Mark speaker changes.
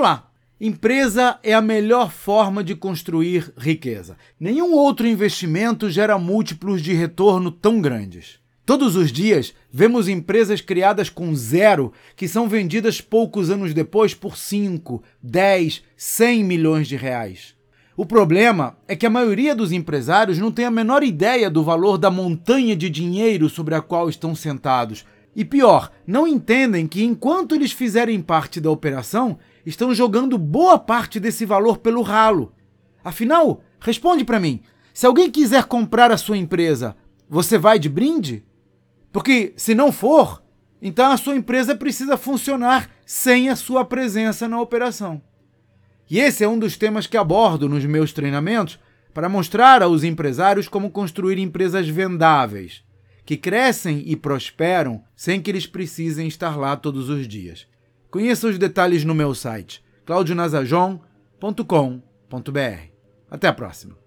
Speaker 1: Olá! Empresa é a melhor forma de construir riqueza. Nenhum outro investimento gera múltiplos de retorno tão grandes. Todos os dias vemos empresas criadas com zero que são vendidas poucos anos depois por 5, 10, 100 milhões de reais. O problema é que a maioria dos empresários não tem a menor ideia do valor da montanha de dinheiro sobre a qual estão sentados. E pior, não entendem que enquanto eles fizerem parte da operação, estão jogando boa parte desse valor pelo ralo. Afinal, responde para mim: se alguém quiser comprar a sua empresa, você vai de brinde? Porque se não for, então a sua empresa precisa funcionar sem a sua presença na operação. E esse é um dos temas que abordo nos meus treinamentos para mostrar aos empresários como construir empresas vendáveis, que crescem e prosperam sem que eles precisem estar lá todos os dias. Conheça os detalhes no meu site claudionazajon.com.br. Até a próxima!